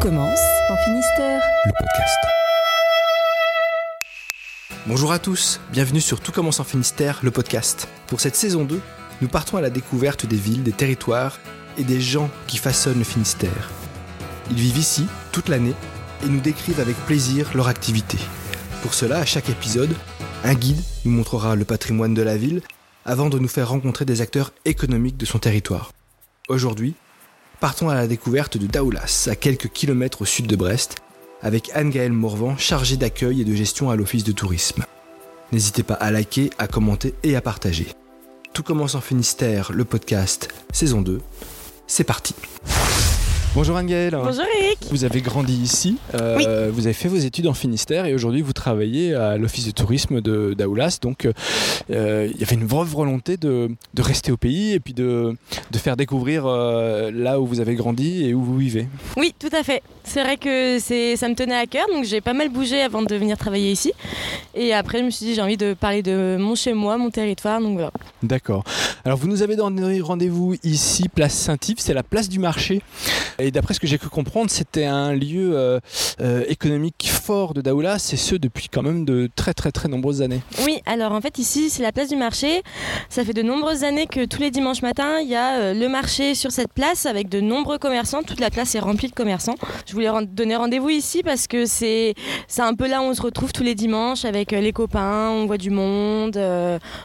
commence en Finistère. le podcast. Bonjour à tous, bienvenue sur Tout commence en Finistère, le podcast. Pour cette saison 2, nous partons à la découverte des villes, des territoires et des gens qui façonnent le Finistère. Ils vivent ici toute l'année et nous décrivent avec plaisir leur activité. Pour cela, à chaque épisode, un guide nous montrera le patrimoine de la ville avant de nous faire rencontrer des acteurs économiques de son territoire. Aujourd'hui, partons à la découverte de Daoulas, à quelques kilomètres au sud de Brest, avec Anne-Gaëlle Morvan, chargée d'accueil et de gestion à l'Office de tourisme. N'hésitez pas à liker, à commenter et à partager. Tout commence en Finistère, le podcast, saison 2. C'est parti. Bonjour Anne-Gaëlle. Bonjour Eric. Vous avez grandi ici, euh, vous avez fait vos études en Finistère et aujourd'hui vous travaillez à l'Office de tourisme de d'Aoulas. Donc euh, il y avait une vraie volonté de, de rester au pays et puis de, de faire découvrir euh, là où vous avez grandi et où vous vivez. Oui, tout à fait. C'est vrai que ça me tenait à cœur, donc j'ai pas mal bougé avant de venir travailler ici. Et après, je me suis dit, j'ai envie de parler de mon chez moi, mon territoire, donc voilà. D'accord. Alors vous nous avez donné rendez-vous ici, place Saint-Yves, c'est la place du marché. Et d'après ce que j'ai pu comprendre, c'était un lieu euh, euh, économique fort de Daoulas, et ce depuis quand même de très très très nombreuses années. Oui, alors en fait, ici, c'est la place du marché. Ça fait de nombreuses années que tous les dimanches matins, il y a euh, le marché sur cette place avec de nombreux commerçants. Toute la place est remplie de commerçants. Je voulais donner rendez-vous ici parce que c'est, c'est un peu là où on se retrouve tous les dimanches avec les copains, on voit du monde,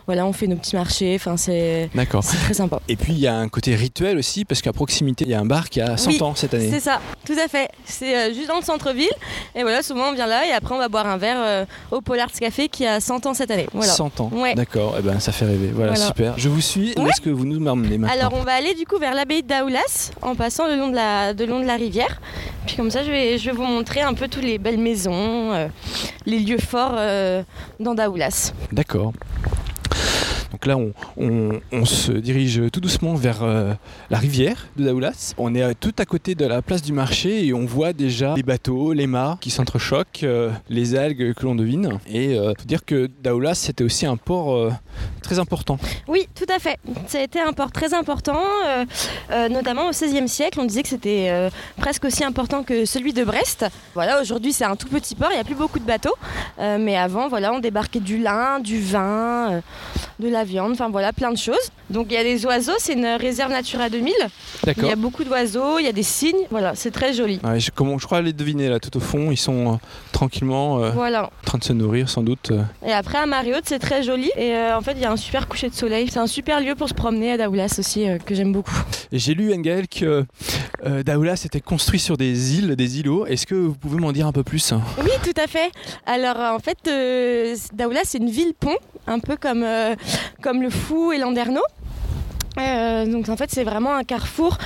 voilà, on fait nos petits marchés. Enfin, c'est, D'accord. c'est très sympa. Et puis il y a un côté rituel aussi, parce qu'à proximité, il y a un bar qui a 100 Oui, ans cette année. C'est ça, tout à fait. C'est euh, juste dans le centre-ville. Et voilà, souvent on vient là et après on va boire un verre euh, au Pollard's Café qui a 100 ans cette année. Voilà. 100 ans. Ouais. D'accord, eh ben, ça fait rêver. Voilà, Voilà. super. Je vous suis. Où Ouais. est-ce que vous nous m'emmenez maintenant Alors on va aller du coup vers l'abbaye d'Aoulas en passant le long de la, de long de la rivière. Puis comme ça je vais, je vais vous montrer un peu toutes les belles maisons, euh, les lieux forts euh, dans Daoulas. D'accord. Donc là, on, se dirige tout doucement vers euh, la rivière de Daoulas. On est euh, tout à côté de la place du marché et on voit déjà les bateaux, les mâts qui s'entrechoquent, euh, les algues que l'on devine. Et euh, faut dire que Daoulas, c'était aussi un port très important. Oui, tout à fait. Ça a été un port très important, notamment au XVIe siècle. On disait que c'était presque aussi important que celui de Brest. Voilà, aujourd'hui c'est un tout petit port, il n'y a plus beaucoup de bateaux. Mais avant, on débarquait du lin, du vin, de la viande, enfin voilà, plein de choses. Donc il y a des oiseaux, c'est une réserve Natura 2000. Il D'accord y a beaucoup d'oiseaux, il y a des cygnes, voilà, c'est très joli. Ouais, je, comment- je crois les deviner là tout au fond. Ils sont euh, tranquillement euh, Voilà. en train de se nourrir sans doute. euh. Et après à Mariotte, c'est très joli. Et euh, en fait, il y a un super coucher de soleil. C'est un super lieu pour se promener à Daoulas aussi, que j'aime beaucoup. J'ai lu, Engel, que Daoulas était construit sur des îles, des îlots. Est-ce que vous pouvez m'en dire un peu plus Oui, tout à fait. Alors en fait, Daoulas, c'est une ville-pont, un peu comme, euh, comme le Fou et Landerneau. Euh, donc en fait c'est vraiment un carrefour.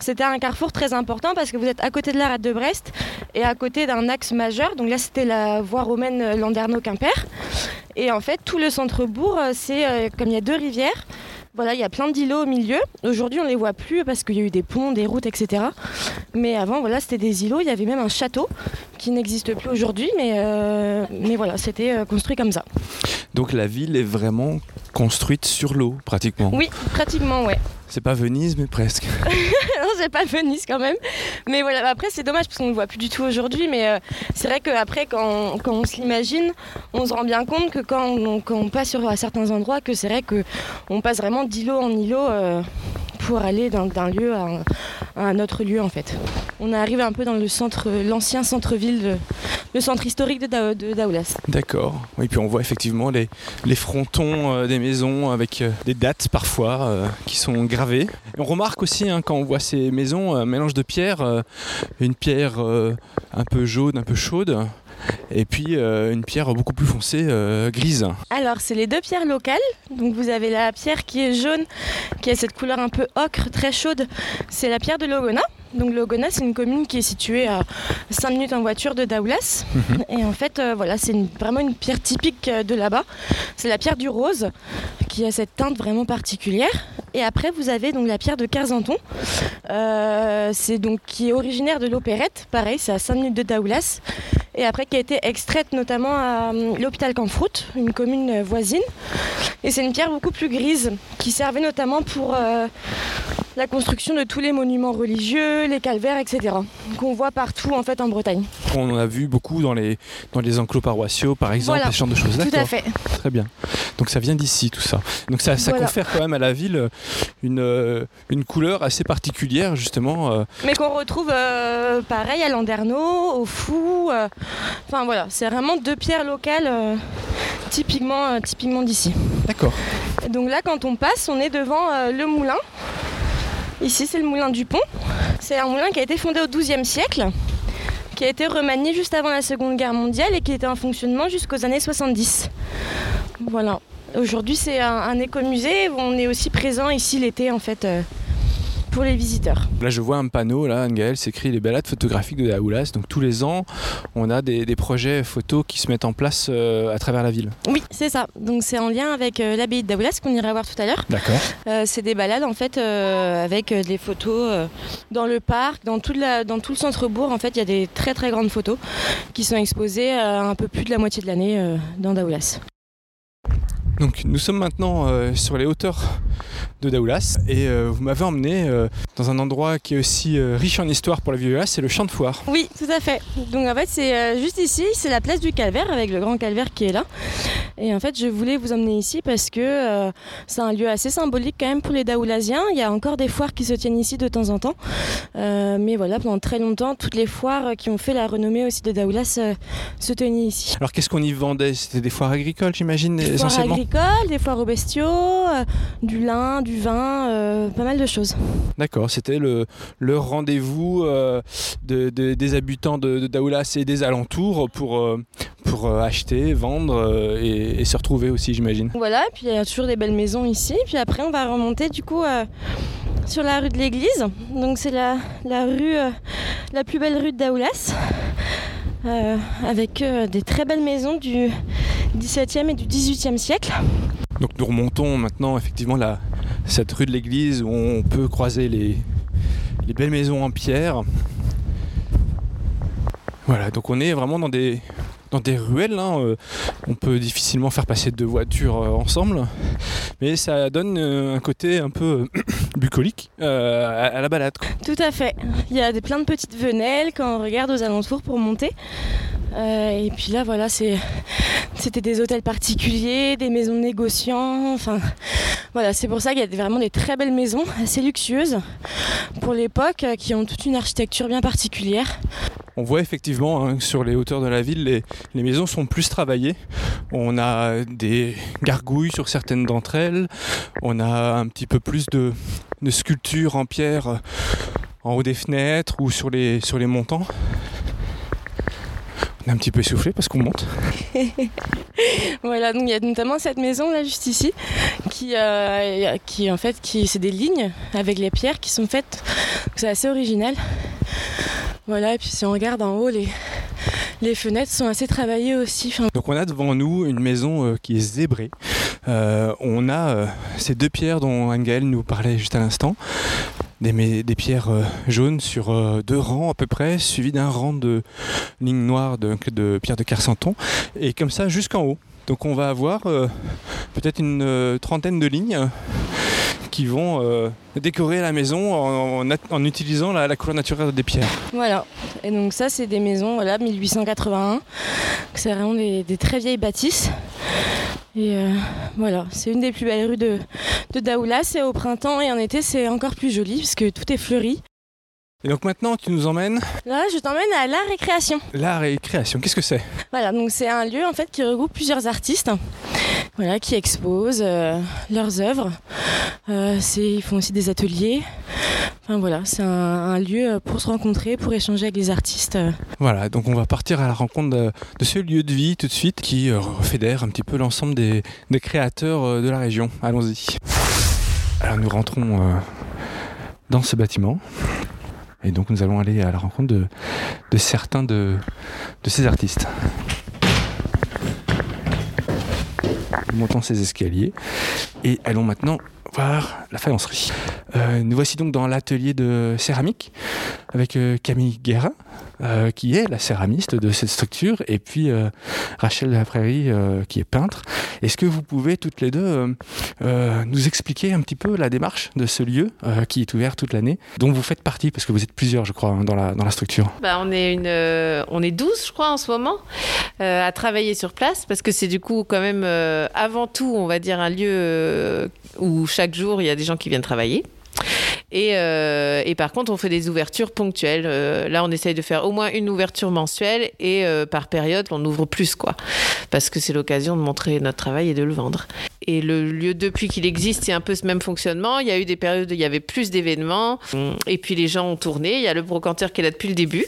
C'était un carrefour très important parce que vous êtes à côté de la rade de Brest et à côté d'un axe majeur. Donc là c'était la voie romaine Landerneau-Quimper. Et en fait tout le centre-bourg, euh, c'est euh, comme il y a deux rivières. Voilà, il y a plein d'îlots au milieu. Aujourd'hui, on les voit plus parce qu'il y a eu des ponts, des routes, etc. Mais avant, voilà, c'était des îlots. Il y avait même un château qui n'existe plus aujourd'hui, mais, euh, mais voilà, c'était euh, construit comme ça. Donc la ville est vraiment construite sur l'eau, pratiquement. Oui, pratiquement, ouais. C'est pas Venise, mais presque. non, c'est pas Venise quand même. Mais voilà, après, c'est dommage parce qu'on ne le voit plus du tout aujourd'hui. Mais euh, c'est vrai qu'après, quand, on- quand on se l'imagine, on se rend bien compte que quand on, quand on passe sur à certains endroits, que c'est vrai qu'on passe vraiment d'îlot en îlot euh, pour aller d'un lieu à un, un autre lieu, en fait. On arrive un peu dans le centre, l'ancien centre-ville, de- le centre historique de, Dao- de Daoulas. D'accord. Oui, puis on voit effectivement les, frontons euh, des maisons avec euh, des dates parfois euh, qui sont gravées. On remarque aussi hein, quand on voit ces maisons, un mélange de pierres, euh, une pierre euh, un peu jaune, un peu chaude, et puis euh, une pierre beaucoup plus foncée, euh, grise. Alors, c'est les deux pierres locales. Donc, vous avez la pierre qui est jaune, qui a cette couleur un peu ocre, très chaude. C'est la pierre de Logona. Donc, Logona, c'est une commune qui est située à 5 minutes en voiture de Daoulas. Et en fait, euh, voilà, c'est vraiment une pierre typique de là-bas. C'est la pierre du rose, qui a cette teinte vraiment particulière. Et après, vous avez donc la pierre de Carzanton, euh, c'est donc qui est originaire de l'Opérette. Pareil, c'est à 5 minutes de Daoulas. Et après, qui a été extraite notamment à euh, l'hôpital Campfrout, une commune euh, voisine. Et c'est une pierre beaucoup plus grise, qui servait notamment pour, euh, la construction de tous les monuments religieux, les calvaires, etc. qu'on voit partout en fait en Bretagne. On en a vu beaucoup dans les, dans les enclos paroissiaux, par exemple, Voilà. ce genre de choses. Tout à fait. Très bien. Donc ça vient d'ici, tout ça. Donc ça, ça Voilà. confère quand même à la ville une, euh, une couleur assez particulière, justement. euh, Mais qu'on retrouve euh, pareil à Landerneau, au Fou. euh, Enfin voilà, c'est vraiment deux pierres locales euh, typiquement, typiquement d'ici. D'accord. Donc là, quand on passe, on est devant le moulin. Ici, c'est le moulin du Pont. C'est un moulin qui a été fondé au XIIe siècle, qui a été remanié juste avant la Seconde Guerre mondiale et qui était en fonctionnement jusqu'aux années 70. Voilà. Aujourd'hui, c'est un, un écomusée où on est aussi présent ici l'été, en fait, euh, pour les visiteurs. Là, je vois un panneau, là, Anne-Gaëlle s'écrit les balades photographiques de Daoulas. Donc tous les ans, on a des, des projets photos qui se mettent en place euh, à travers la ville. Oui, c'est ça. Donc c'est en lien avec euh, l'abbaye de Daoulas qu'on ira voir tout à l'heure. D'accord. C'est des balades en fait avec des photos dans le parc, dans, toute la- dans tout le centre-bourg. En fait, il y a des très très grandes photos qui sont exposées un peu plus de la moitié de l'année dans Daoulas. Donc nous sommes maintenant euh, sur les hauteurs de Daoulas et euh, vous m'avez emmené euh, dans un endroit qui est aussi riche en histoire pour la ville de Daoulas, c'est le champ de foire. Oui, tout à fait. Donc en fait, c'est juste ici, c'est la place du Calvaire avec le grand calvaire qui est là. Et en fait, je voulais vous emmener ici parce que c'est un lieu assez symbolique quand même pour les Daoulasiens. Il y a encore des foires qui se tiennent ici de temps en temps. Mais voilà, pendant très longtemps, toutes les foires qui ont fait la renommée aussi de Daoulas se tenaient ici. Alors qu'est-ce qu'on y vendait? C'était des foires agricoles, j'imagine, essentiellement? Agricoles, des foires aux bestiaux, euh, du lin, du vin, euh, pas mal de choses. D'accord, c'était le, le rendez-vous euh, de- de- des habitants de, de Daoulas et des alentours pour, pour acheter, vendre et, et se retrouver aussi, j'imagine. Voilà, puis il y a toujours des belles maisons ici. Puis après, on va remonter du coup sur la rue de l'église. Donc c'est la, la rue, la plus belle rue de Daoulas. avec des très belles maisons du 17e et du 18e siècle. Donc nous remontons maintenant effectivement la, cette rue de l'église où on peut croiser les, les belles maisons en pierre. Voilà, donc on est vraiment dans des, dans des ruelles. hein, euh, On peut difficilement faire passer deux voitures euh, ensemble, mais ça donne euh, un côté un peu bucolique à, à la balade. Tout à fait. Il y a des, plein de petites venelles quand on regarde aux alentours pour monter. Euh, et puis là, voilà, c'était des hôtels particuliers, des maisons de négociants. Enfin, voilà, c'est pour ça qu'il y a vraiment des très belles maisons, assez luxueuses pour l'époque, euh, qui ont toute une architecture bien particulière. On voit effectivement hein, sur les hauteurs de la ville, les, les maisons sont plus travaillées. On a des gargouilles sur certaines d'entre elles. On a un petit peu plus de, de sculptures en pierre euh, en haut des fenêtres ou sur les, sur les montants. On est un petit peu essoufflé parce qu'on monte. Voilà, donc il y a notamment cette maison là juste ici, qui, euh, qui en fait, qui, c'est des lignes avec les pierres qui sont faites. C'est assez original. Voilà, et puis si on regarde en haut, les, les fenêtres sont assez travaillées aussi. Enfin, Donc on a devant nous une maison euh, qui est zébrée. Euh, on a ces deux pierres dont Anne-Gaëlle nous parlait juste à l'instant. Des, pierres euh, jaunes sur euh, deux rangs à peu près, suivis d'un rang de lignes noires de, pierres de Carsanton. Et comme ça jusqu'en haut. Donc on va avoir euh, peut-être une trentaine de lignes qui vont euh, décorer la maison en, utilisant la, couleur naturelle des pierres. voilà. Et donc ça, c'est des maisons, voilà, 1881. C'est vraiment des, très vieilles bâtisses. Et euh, voilà, c'est une des plus belles rues de, de Daoulas. Et au printemps et en été, c'est encore plus joli parce que tout est fleuri. Et donc maintenant tu nous emmènes Là, je t'emmène à la récréation. l'art et création. Qu'est-ce que c'est Voilà, donc c'est un lieu en fait qui regroupe plusieurs artistes, voilà, qui exposent euh, leurs œuvres. Euh, ils font aussi des ateliers. Enfin voilà, c'est un, un lieu pour se rencontrer, pour échanger avec les artistes. Voilà, donc on va partir à la rencontre de, de ce lieu de vie tout de suite qui euh, fédère un petit peu l'ensemble des, des créateurs de la région. Allons-y. Alors nous rentrons dans ce bâtiment et donc nous allons aller à la rencontre de, certains de, de ces artistes. Nous montons ces escaliers et allons maintenant voir la faïencerie. Euh, nous voici donc dans l'atelier de céramique avec euh, Camille Guérin, euh, qui est la céramiste de cette structure, et puis euh, Rachel de la Prairie, euh, qui est peintre. Est-ce que vous pouvez toutes les deux euh, nous expliquer un petit peu la démarche de ce lieu qui est ouvert toute l'année, dont vous faites partie, parce que vous êtes plusieurs, je crois, hein, dans, la, dans la structure? Bah, on, est une, on est 12, je crois, en ce moment, à travailler sur place, parce que c'est du coup quand même, avant tout, on va dire, un lieu où chaque jour, il y a des gens qui viennent travailler. Et, euh, et par contre, on fait des ouvertures ponctuelles. Euh, là, on essaye de faire au moins une ouverture mensuelle et euh, par période, on ouvre plus, quoi. Parce que c'est l'occasion de montrer notre travail et de le vendre. Et le lieu, depuis qu'il existe, c'est un peu ce même fonctionnement. Il y a eu des périodes où il y avait plus d'événements. Et puis les gens ont tourné. Il y a le brocanteur qui est là depuis le début.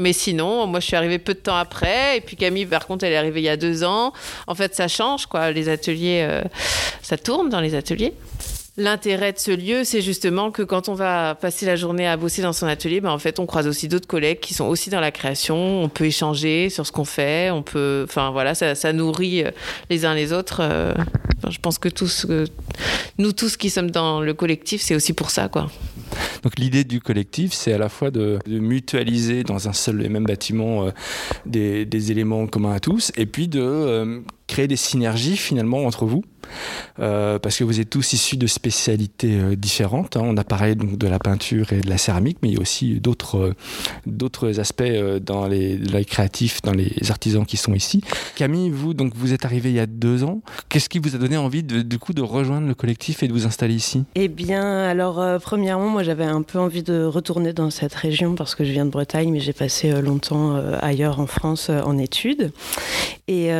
Mais sinon, moi, je suis arrivée peu de temps après. Et puis Camille, par contre, elle est arrivée il y a deux ans. En fait, ça change, quoi. Les ateliers, ça tourne dans les ateliers. L'intérêt de ce lieu, c'est justement que quand on va passer la journée à bosser dans son atelier, ben en fait, on croise aussi d'autres collègues qui sont aussi dans la création. On peut échanger sur ce qu'on fait. On peut, enfin voilà, ça, nourrit euh, les uns les autres. euh. Je pense que euh, nous tous qui sommes dans le collectif, c'est aussi pour ça, quoi. Donc l'idée du collectif, c'est à la fois de, mutualiser dans un seul et même bâtiment des, éléments communs à tous, et puis de créer des synergies finalement entre vous, euh, parce que vous êtes tous issus de spécialités euh, différentes. hein. On a parlé donc de la peinture et de la céramique, mais il y a aussi d'autres euh, d'autres aspects dans les, les créatifs, dans les artisans qui sont ici. Camille, vous donc vous êtes arrivée il y a deux ans. Qu'est-ce qui vous a donné envie de, du coup de rejoindre le collectif et de vous installer ici? Eh bien, alors, premièrement, moi, j'avais un peu envie de retourner dans cette région parce que je viens de Bretagne, mais j'ai passé longtemps ailleurs en France en études. Et.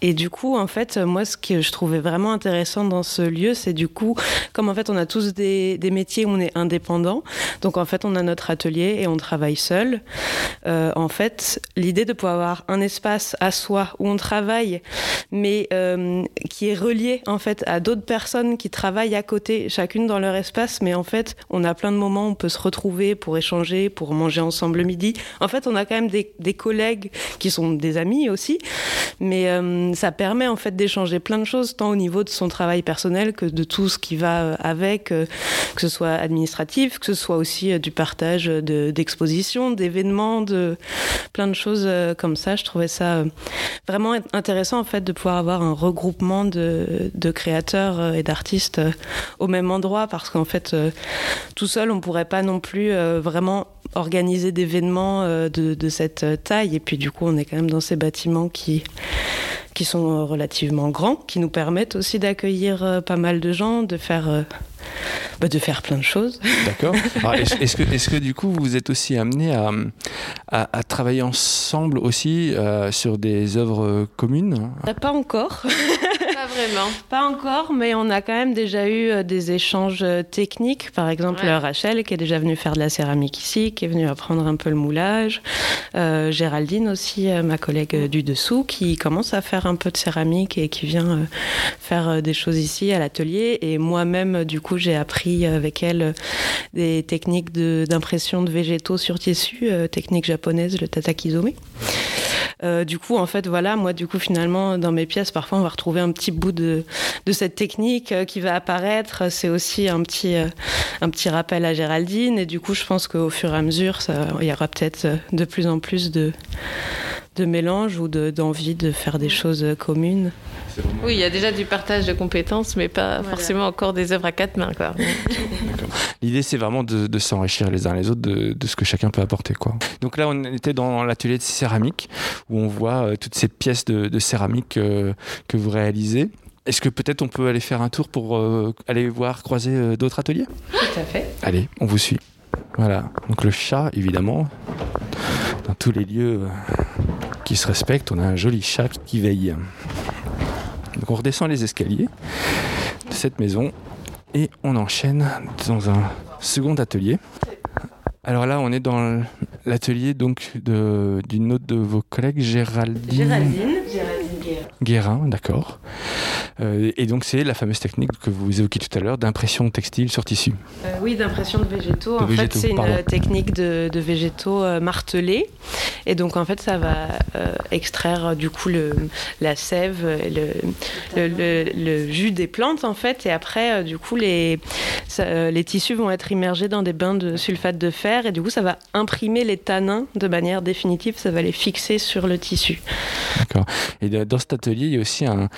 Et du coup, en fait, moi, ce que je trouvais vraiment intéressant dans ce lieu, c'est du coup, comme en fait, on a tous des, des métiers où on est indépendant. Donc, en fait, on a notre atelier et on travaille seul. Euh, en fait, l'idée de pouvoir avoir un espace à soi où on travaille, mais euh, qui est relié en fait à d'autres personnes qui travaillent à côté, chacune dans leur espace. Mais en fait, on a plein de moments où on peut se retrouver pour échanger, pour manger ensemble le midi. En fait, on a quand même des, des collègues qui sont des amis aussi, mais euh, ça permet en fait d'échanger plein de choses, tant au niveau de son travail personnel que de tout ce qui va euh, avec, euh, que ce soit administratif, que ce soit aussi euh, du partage de- d'expositions, d'événements, de plein de choses comme ça. Je trouvais ça vraiment intéressant en fait de pouvoir avoir un regroupement de, créateurs et d'artistes au même endroit parce qu'en fait tout seul on pourrait pas non plus vraiment organiser d'événements de, cette taille et puis du coup on est quand même dans ces bâtiments qui qui sont euh, relativement grands, qui nous permettent aussi d'accueillir euh, pas mal de gens, de faire, euh, bah, de faire plein de choses. D'accord. Est-ce que, est que du coup vous êtes aussi amené à, à, à travailler ensemble aussi euh, sur des œuvres communes? Pas encore, Pas vraiment. pas encore, mais on a quand même déjà eu euh, des échanges euh, techniques. Par exemple, Ouais. Rachel qui est déjà venue faire de la céramque ici, qui est venue apprendre un peu le moulage. Euh, Géraldine aussi, ma collègue du dessous, qui commence à faire un peu de céramique et qui vient faire des choses ici à l'atelier. Et moi-même, du coup, j'ai appris avec elle des techniques de- d'impression de, végétaux sur tissu, euh, technique japonaise, le tatakizome. Euh, du coup, en fait, voilà, moi, du coup, finalement, dans mes pièces, parfois, on va retrouver un petit bout de, cette technique euh, qui va apparaître. C'est aussi un petit, euh, un petit rappel à Géraldine. Et du coup, je pense qu'au fur et à mesure, il y aura peut-être euh, de plus en plus de, de mélange ou de- d'envie de, faire des choses communes. Oui, il y a déjà du partage de compétences, mais pas Voilà. forcément encore des œuvres à quatre mains. L'idée c'est vraiment de, de s'enrichir les uns les autres de, de ce que chacun peut apporter. Quoi. Donc là on était dans l'atelier de céramique où on voit euh, toutes ces pièces de, de céramique euh, que vous réalisez. Est-ce que peut-être on peut aller faire un tour pour euh, aller voir croiser euh, d'autres ateliers? Tout à fait. Allez, on vous suit. Voilà, donc le chat, évidemment, dans tous les lieux euh, qui se respectent, on a un joli chat qui veille. Donc on redescend les escaliers de cette maison et on enchaîne dans un second atelier. Alors là, on est dans l'atelier donc d'une autre de vos collègues, Géraldine Guérin, d'accord. Euh, et donc c'est la fameuse technique que vous évoquiez tout à l'heure d'impression textile sur tissu. Euh, oui, d'impression de végétaux. De en végétaux, fait, c'est une euh, technique de, de végétaux martelés. Et donc, en fait, ça va euh, extraire du coup le, la sève, le, le, jus des plantes, en fait. Et après, du coup, les, ça, les tissus vont être immergés dans des bains de sulfate de fer. Et du coup, ça va imprimer les tanins de manière définitive. Ça va les fixer sur le tissu. D'accord. Et dans atelier, il y a aussi un,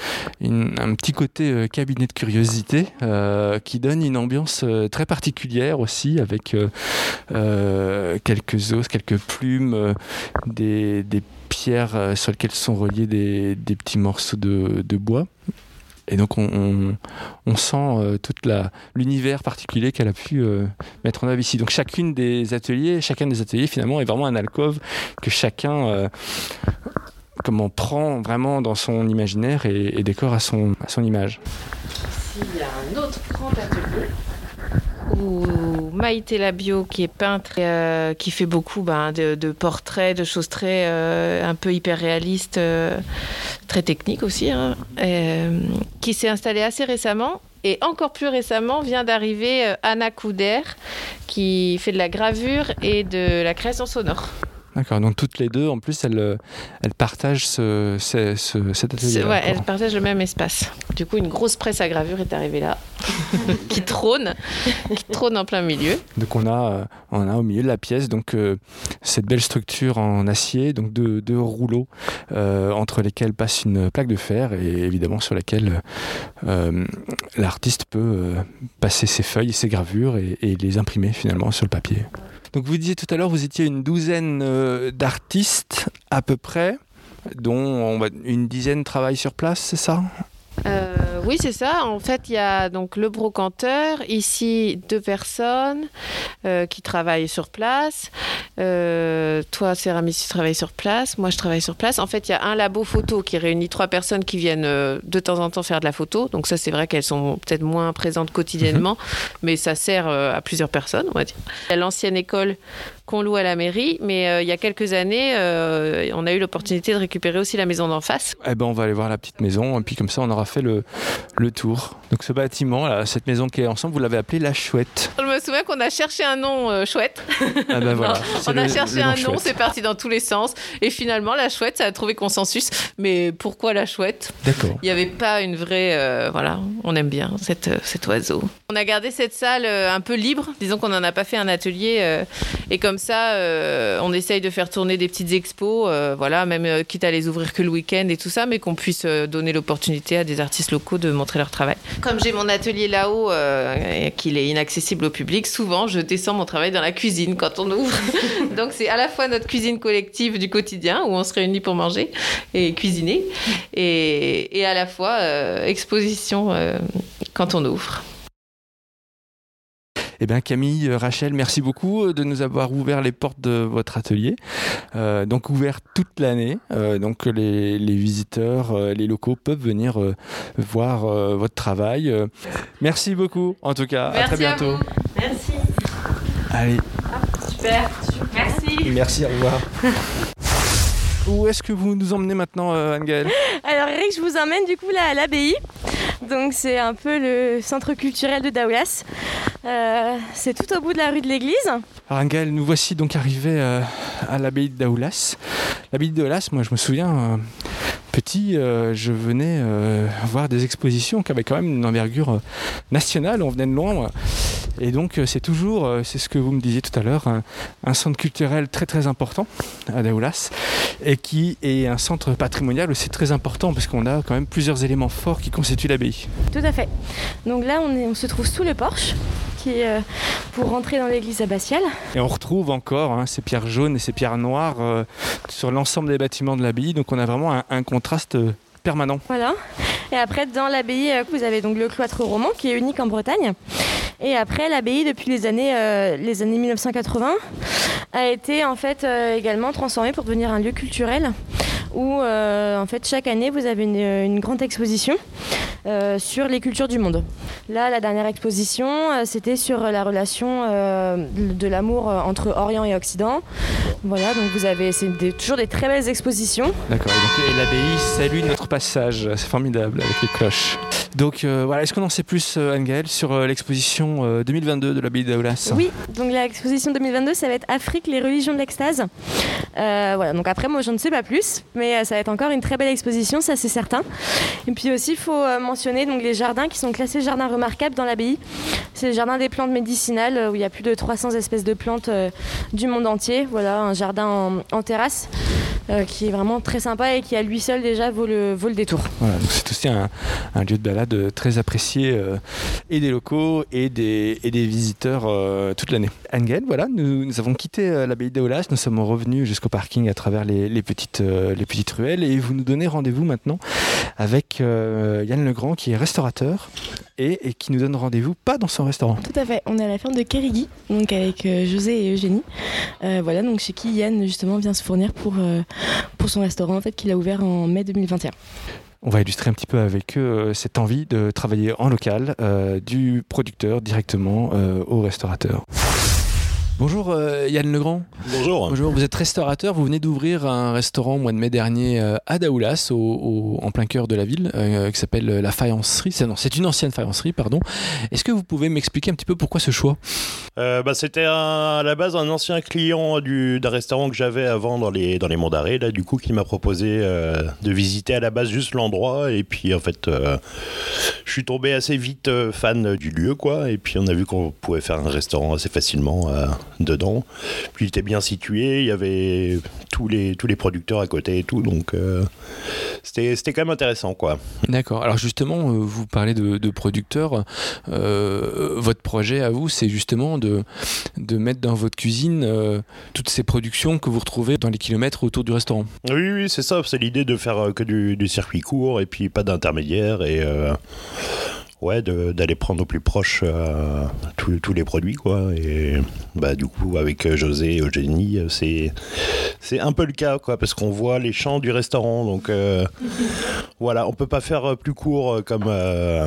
petit côté euh, cabinet de curiosité euh, qui donne une ambiance euh, très particulière aussi, avec quelques os, quelques plumes, des, pierres sur lesquelles sont reliés des, petits morceaux de, bois. Et donc on, sent euh, toute la l'univers particulier qu'elle a pu mettre en œuvre ici. Donc chacune des ateliers, chacun des ateliers finalement est vraiment un alcôve que chacun comment prend vraiment dans son imaginaire et, décore à son, image. Ici, il y a un autre grand atelier où Maïté Labio, qui est peintre, euh, qui fait beaucoup ben, de, portraits, de choses très euh, un peu hyper réalistes, euh, très techniques aussi, hein, qui s'est installée assez récemment. Et encore plus récemment vient d'arriver Anna Couder, qui fait de la gravure et de la création sonore. D'accord, donc toutes les deux, en plus, elles, euh, elles partagent ce, ce- ce- cet atelier. Ouais, elles partagent le même espace. Du coup, une grosse presse à gravure est arrivée là, qui trône, qui trône en plein milieu. Donc on a, euh, on a au milieu de la pièce donc euh, cette belle structure en acier, donc deux, deux rouleaux euh, entre lesquels passe une plaque de fer et évidemment sur laquelle euh, l'artiste peut euh, passer ses feuilles et ses gravures et, et les imprimer finalement sur le papier. Donc vous disiez tout à l'heure, vous étiez une douzaine euh, d'artistes à peu près, dont on va- une dizaine travaillent sur place, c'est ça? Euh, oui, c'est ça. En fait, il y a donc le brocanteur, ici deux personnes euh, qui travaillent sur place. Euh, toi, Céramis, tu travailles sur place. Moi, je travaille sur place. En fait, il y a un labo photo qui réunit trois personnes qui viennent euh, de temps en temps faire de la photo. Donc ça, c'est vrai qu'elles sont peut-être moins présentes quotidiennement, mais ça sert euh, à plusieurs personnes, on va dire. Il y a l'ancienne école qu'on loue à la mairie, mais euh, il y a quelques années, euh, on a eu l'opportunité de récupérer aussi la maison d'en face. Eh ben, on va aller voir la petite maison, et puis comme ça, on aura fait le, le tour. Donc, ce bâtiment, là, cette maison qui est ensemble, vous l'avez appelée La Chouette. Je me souviens qu'on a cherché un nom euh, chouette. Ah ben voilà. On a cherché un nom, c'est parti dans tous les sens. Et finalement, la chouette, ça a trouvé consensus. Mais pourquoi la chouette? D'accord. Il n'y avait pas une vraie. voilà, on aime bien cette, cet oiseau. On a gardé cette salle un peu libre. Disons qu'on n'en a pas fait un atelier. et comme ça, euh, on essaye de faire tourner des petites expos. euh, voilà, même euh, quitte à les ouvrir que le week-end et tout ça, mais qu'on puisse donner l'opportunité à des artistes locaux de montrer leur travail. Comme j'ai mon atelier là-haut, et qu'il est inaccessible au public, souvent je descends mon travail dans la cuisine quand on ouvre. Donc c'est à la fois notre cuisine collective du quotidien où on se réunit pour manger et cuisiner, et, à la fois exposition quand on ouvre. Eh bien, Camille, euh, Rachel, merci beaucoup euh, de nous avoir ouvert les portes de votre atelier. Euh, donc, ouvert toute l'année. Euh, donc, les, les visiteurs, euh, les locaux peuvent venir euh, voir euh, votre travail. Euh, merci beaucoup, en tout cas. à très bientôt. Merci. Allez, Super, merci. merci, au revoir. Où est-ce que vous nous emmenez maintenant, euh, Anne-Gaëlle? Alors Eric, je vous emmène du coup là à l'abbaye. Donc c'est un peu le centre culturel de Daoulas. Euh, c'est tout au bout de la rue de l'église. Alors Angel, nous voici donc arrivés euh, à l'abbaye de Daoulas. L'abbaye de Daoulas, moi je me souviens, euh, petit, euh, je venais euh, voir des expositions qui avaient quand même une envergure euh, nationale, on venait de loin. moi. Et donc c'est toujours, c'est ce que vous me disiez tout à l'heure, un, un centre culturel très très important à Daoulas et qui est un centre patrimonial aussi très important parce qu'on a quand même plusieurs éléments forts qui constituent l'abbaye. Tout à fait. Donc là on, est- on se trouve sous le porche qui est euh, pour rentrer dans l'église abbatiale. Et on retrouve encore hein, ces pierres jaunes et ces pierres noires euh, sur l'ensemble des bâtiments de l'abbaye. Donc on a vraiment un, un contraste euh, permanent. Voilà. Et après, dans l'abbaye, euh, vous avez donc le cloître roman qui est unique en Bretagne. Et après, l'abbaye, depuis les années, euh, les années 1980, a été en fait également transformée pour devenir un lieu culturel où euh, en fait chaque année vous avez une, une grande exposition euh, sur les cultures du monde. Là, la dernière exposition, euh, c'était sur la relation de l'amour entre Orient et Occident. Voilà, donc vous avez c'est des- toujours des très belles expositions. D'accord. Et, et l'abbaye salue notre passage. C'est formidable avec les cloches. Donc euh, voilà, est-ce qu'on en sait plus, euh, Anne-Gaëlle, sur euh, l'exposition euh, 2022 de l'abbaye d'Aoulas? Oui, donc l'exposition 2022, ça va être Afrique, les religions de l'extase. Voilà, donc après, moi, je ne sais pas plus, mais euh, ça va être encore une très belle exposition, ça c'est certain. Et puis aussi, il faut euh, mentionner les jardins qui sont classés jardins remarquables dans l'abbaye. C'est le jardin des plantes médicinales, euh, où il y a plus de 300 espèces de plantes du monde entier. Voilà, un jardin en terrasse. Euh, qui est vraiment très sympa et qui à lui seul déjà vaut le, vaut le détour. Voilà, c'est aussi un, un lieu de balade très apprécié euh, et des locaux et des, et des visiteurs euh, toute l'année. Anne-Gaëlle, voilà, nous, nous avons quitté euh, l'abbaye d'Aoulas, nous sommes revenus jusqu'au parking à travers les, les petites, euh, les petites ruelles et vous nous donnez rendez-vous maintenant avec euh, Yann Legrand qui est restaurateur et, et qui nous donne rendez-vous pas dans son restaurant. Tout à fait, on est à la ferme de Kerigui, donc avec euh, José et Eugénie. Euh, voilà, donc chez qui Yann justement vient se fournir pour, euh, pour son restaurant en fait, qu'il a ouvert en mai 2021. On va illustrer un petit peu avec eux cette envie de travailler en local, euh, du producteur directement euh, au restaurateur. Bonjour euh, Yann Legrand. Bonjour. Bonjour, vous êtes restaurateur, vous venez d'ouvrir un restaurant au mois de mai dernier euh, à Daoulas, au, au- en plein cœur de la ville, euh, qui s'appelle la Faïencerie. C'est, non, c'est une ancienne faïencerie, pardon. Est-ce que vous pouvez m'expliquer un petit peu pourquoi ce choix? Bah, C'était à la base un ancien client du- d'un restaurant que j'avais avant dans les, dans les Monts d'Arrêt, là, du coup, qui m'a proposé de visiter à la base juste l'endroit. Et puis, en fait, je suis tombé assez vite fan du lieu, quoi. Et puis, on a vu qu'on pouvait faire un restaurant assez facilement dedans. Puis, il était bien situé, il y avait tous les, tous les producteurs à côté et tout. Donc, euh, c'était c'était quand même intéressant, quoi. D'accord. Alors justement, euh, vous parlez de, de producteurs. Euh, votre projet à vous, c'est justement de, de mettre dans votre cuisine euh, toutes ces productions que vous retrouvez dans les kilomètres autour du restaurant. Oui, oui, c'est ça. C'est l'idée de faire que du, du circuit court et puis pas d'intermédiaire et ouais, d'aller prendre au plus proche euh, tous les produits quoi. Et bah du coup avec euh, José et Eugénie, euh, c'est c'est un peu le cas quoi parce qu'on voit les champs du restaurant donc euh, voilà, on peut pas faire euh, plus court comme euh,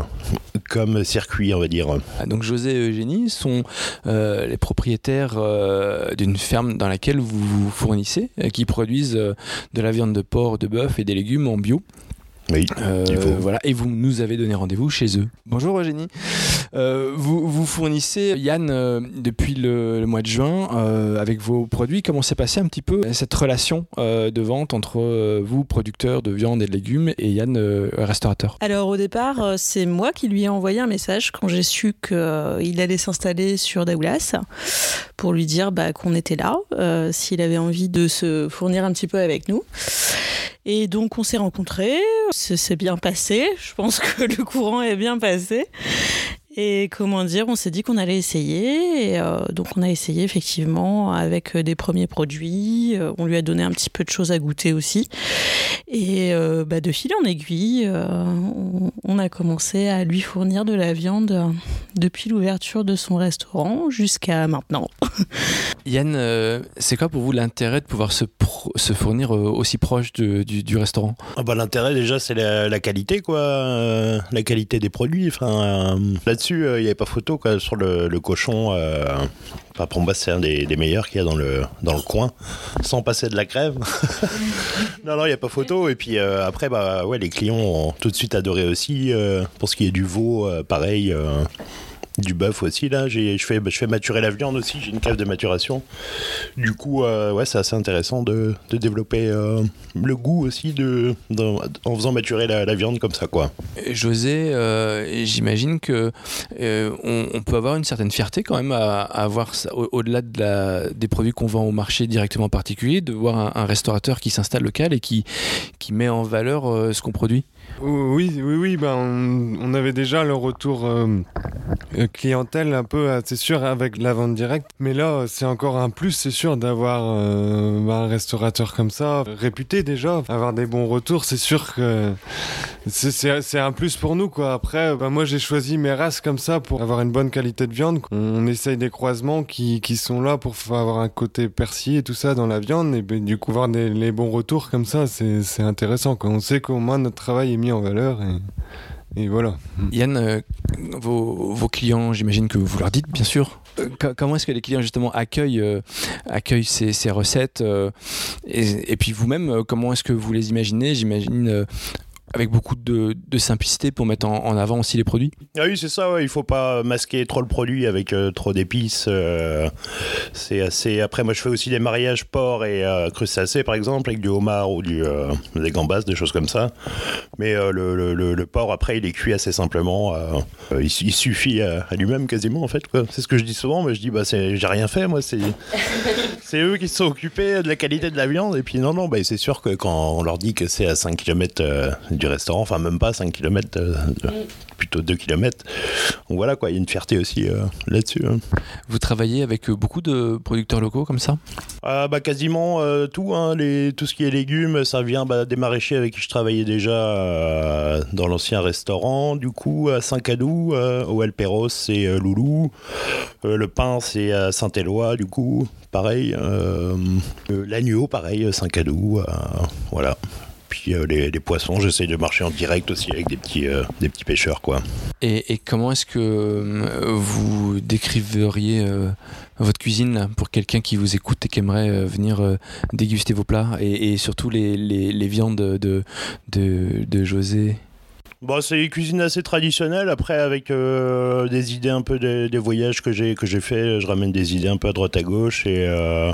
comme circuit on va dire. Ah, Donc José et Eugénie sont euh, les propriétaires euh, d'une ferme dans laquelle vous vous fournissez, euh, qui produisent euh, de la viande de porc, de bœuf et des légumes en bio. Oui. Euh, Il faut. voilà, et vous nous avez donné rendez-vous chez eux. Bonjour Eugénie. Euh, vous, vous fournissez Yann euh, depuis le, le mois de juin euh, avec vos produits. Comment s'est passé un petit peu cette relation euh, de vente entre euh, vous, producteur de viande et de légumes, et Yann, euh, restaurateur? Alors au départ, euh, c'est moi qui lui ai envoyé un message quand j'ai su qu'il allait s'installer sur Daoulas pour lui dire bah, qu'on était là, euh, s'il avait envie de se fournir un petit peu avec nous. Et donc on s'est rencontrés, ça s'est bien passé, je pense que le courant est bien passé. Et comment dire, on s'est dit qu'on allait essayer. Et euh, donc on a essayé effectivement avec euh, des premiers produits. Euh, on lui a donné un petit peu de choses à goûter aussi. Et euh, bah, de fil en aiguille, euh, on, on a commencé à lui fournir de la viande depuis l'ouverture de son restaurant jusqu'à maintenant. Yann, euh, c'est quoi pour vous l'intérêt de pouvoir se, fournir euh, aussi proche de- du, du restaurant? Ah bah, L'intérêt déjà c'est la, la qualité quoi, euh, la qualité des produits. Enfin, euh, Euh, il n'y avait pas photo quoi, sur le, cochon. enfin, pour moi c'est un des, meilleurs qu'il y a dans le, dans le coin, sans passer de la crève. non non il n'y a pas photo. Et puis euh, après bah, ouais, les clients ont tout de suite adoré aussi. euh, pour ce qui est du veau, pareil. Du bœuf aussi là, je fais, je fais maturer la viande aussi, j'ai une cave de maturation. Du coup, euh, ouais, c'est assez intéressant de, de développer euh, le goût aussi de, en faisant maturer la, viande comme ça, quoi. José, euh, j'imagine que on, peut avoir une certaine fierté quand même à, à avoir au-delà des produits qu'on vend au marché directement particulier, de voir un, un restaurateur qui s'installe local et qui, qui met en valeur ce qu'on produit. Oui, oui, oui, ben on, avait déjà le retour euh, euh, clientèle un peu, euh, c'est sûr, avec la vente directe. Mais là, c'est encore un plus, c'est sûr, d'avoir un restaurateur comme ça, réputé déjà, avoir des bons retours, c'est sûr que c'est- un plus pour nous, quoi. Après, ben, moi, j'ai choisi mes races comme ça pour avoir une bonne qualité de viande. On essaye des croisements qui, sont là pour avoir un côté persillé et tout ça dans la viande. Et ben, du coup, voir les bons retours comme ça, c'est intéressant. On sait qu'au moins notre travail est mis en valeur Et voilà. Yann, euh, vos, clients, j'imagine que vous leur dites, bien sûr. Euh, co- comment est-ce que les clients justement accueillent, euh, ces, recettes euh, et, puis vous-même, euh, comment est-ce que vous les imaginez? J'imagine euh, avec beaucoup de, de simplicité pour mettre en, en avant aussi les produits. Ah oui, c'est ça, ouais. il faut pas masquer trop le produit avec euh, trop d'épices. euh, c'est assez. Après, moi, je fais aussi des mariages porc et euh, crustacés, par exemple, avec du homard ou du, euh, des gambas, des choses comme ça. Mais euh, le, le- le- le porc, après, il est cuit assez simplement. il, su- il suffit à, à lui-même quasiment, en fait. C'est ce que je dis souvent, mais je dis, bah, c'est- j'ai rien fait, moi. C'est c'est eux qui se sont occupés de la qualité de la viande. Et puis, non, non, bah, c'est sûr que quand on leur dit que c'est à 5 km du restaurant, enfin, même pas 5 km, plutôt 2 km. Donc voilà, quoi, il y a une fierté aussi euh, là-dessus. hein. Vous travaillez avec euh, beaucoup de producteurs locaux comme ça? Ah, bah, quasiment euh, tout, hein, les, tout ce qui est légumes, ça vient bah, des maraîchers avec qui je travaillais déjà euh, dans l'ancien restaurant. Du coup, à Saint-Cadou, euh, au El Perros, c'est euh, Loulou. Euh, le pain, c'est à Saint-Éloi, du coup, pareil. Euh, euh, L'agneau, pareil, Saint-Cadou, euh, voilà. Puis euh, les, poissons, j'essaie de marcher en direct aussi avec des petits, euh, des petits pêcheurs, quoi. et, comment est-ce que euh, vous décriveriez votre cuisine pour quelqu'un qui vous écoute et qui aimerait venir déguster vos plats et, surtout les, les- viandes de, de, de José? Bon, c'est une cuisine assez traditionnelle. Après, avec euh, des idées un peu des, voyages que j'ai que j'ai fait, je ramène des idées un peu à droite à gauche et euh,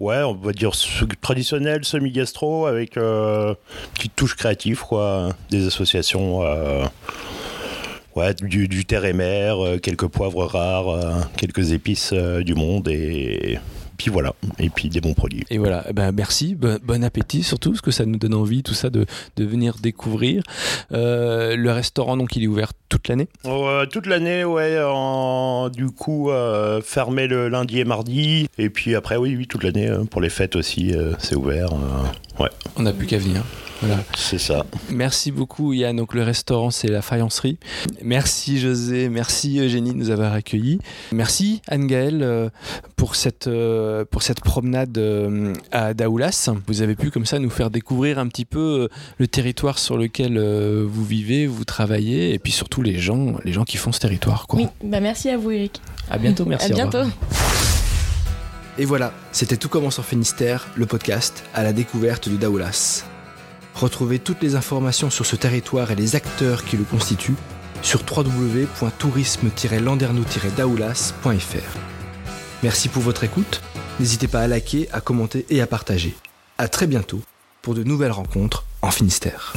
ouais, on va dire traditionnel, semi-gastro avec euh, petite touche créative, quoi. Des associations. euh, Ouais, du, du terre et mer, quelques poivres rares, quelques épices du monde et puis voilà, et puis des bons produits. Et voilà, eh ben merci, bon, bon appétit surtout, parce que ça nous donne envie tout ça de, de venir découvrir. Euh, le restaurant, donc, il est ouvert toute l'année? Euh, toute l'année, ouais. En, du coup, euh, fermé le lundi et mardi. Et puis après, oui, oui, toute l'année. pour les fêtes aussi, euh, c'est ouvert. euh, ouais, On n'a plus qu'à venir. Voilà. c'est ça. Merci beaucoup Yann. Donc le restaurant c'est la Faïencerie. Merci José, merci Eugénie de nous avoir accueillis. Merci Anne-Gaëlle euh, pour cette, euh, pour cette promenade euh, à Daoulas. Vous avez pu comme ça nous faire découvrir un petit peu le territoire sur lequel vous vivez, vous travaillez et puis surtout les gens, les gens qui font ce territoire. Quoi. Oui, bah merci à vous Eric. À bientôt, merci. à bientôt. Et voilà, c'était Tout commence en Finistère, le podcast à la découverte de Daoulas. Retrouvez toutes les informations sur ce territoire et les acteurs qui le constituent sur www.tourisme-landerneau-daoulas.fr. Merci pour votre écoute. N'hésitez pas à liker, à commenter et à partager. À très bientôt pour de nouvelles rencontres en Finistère.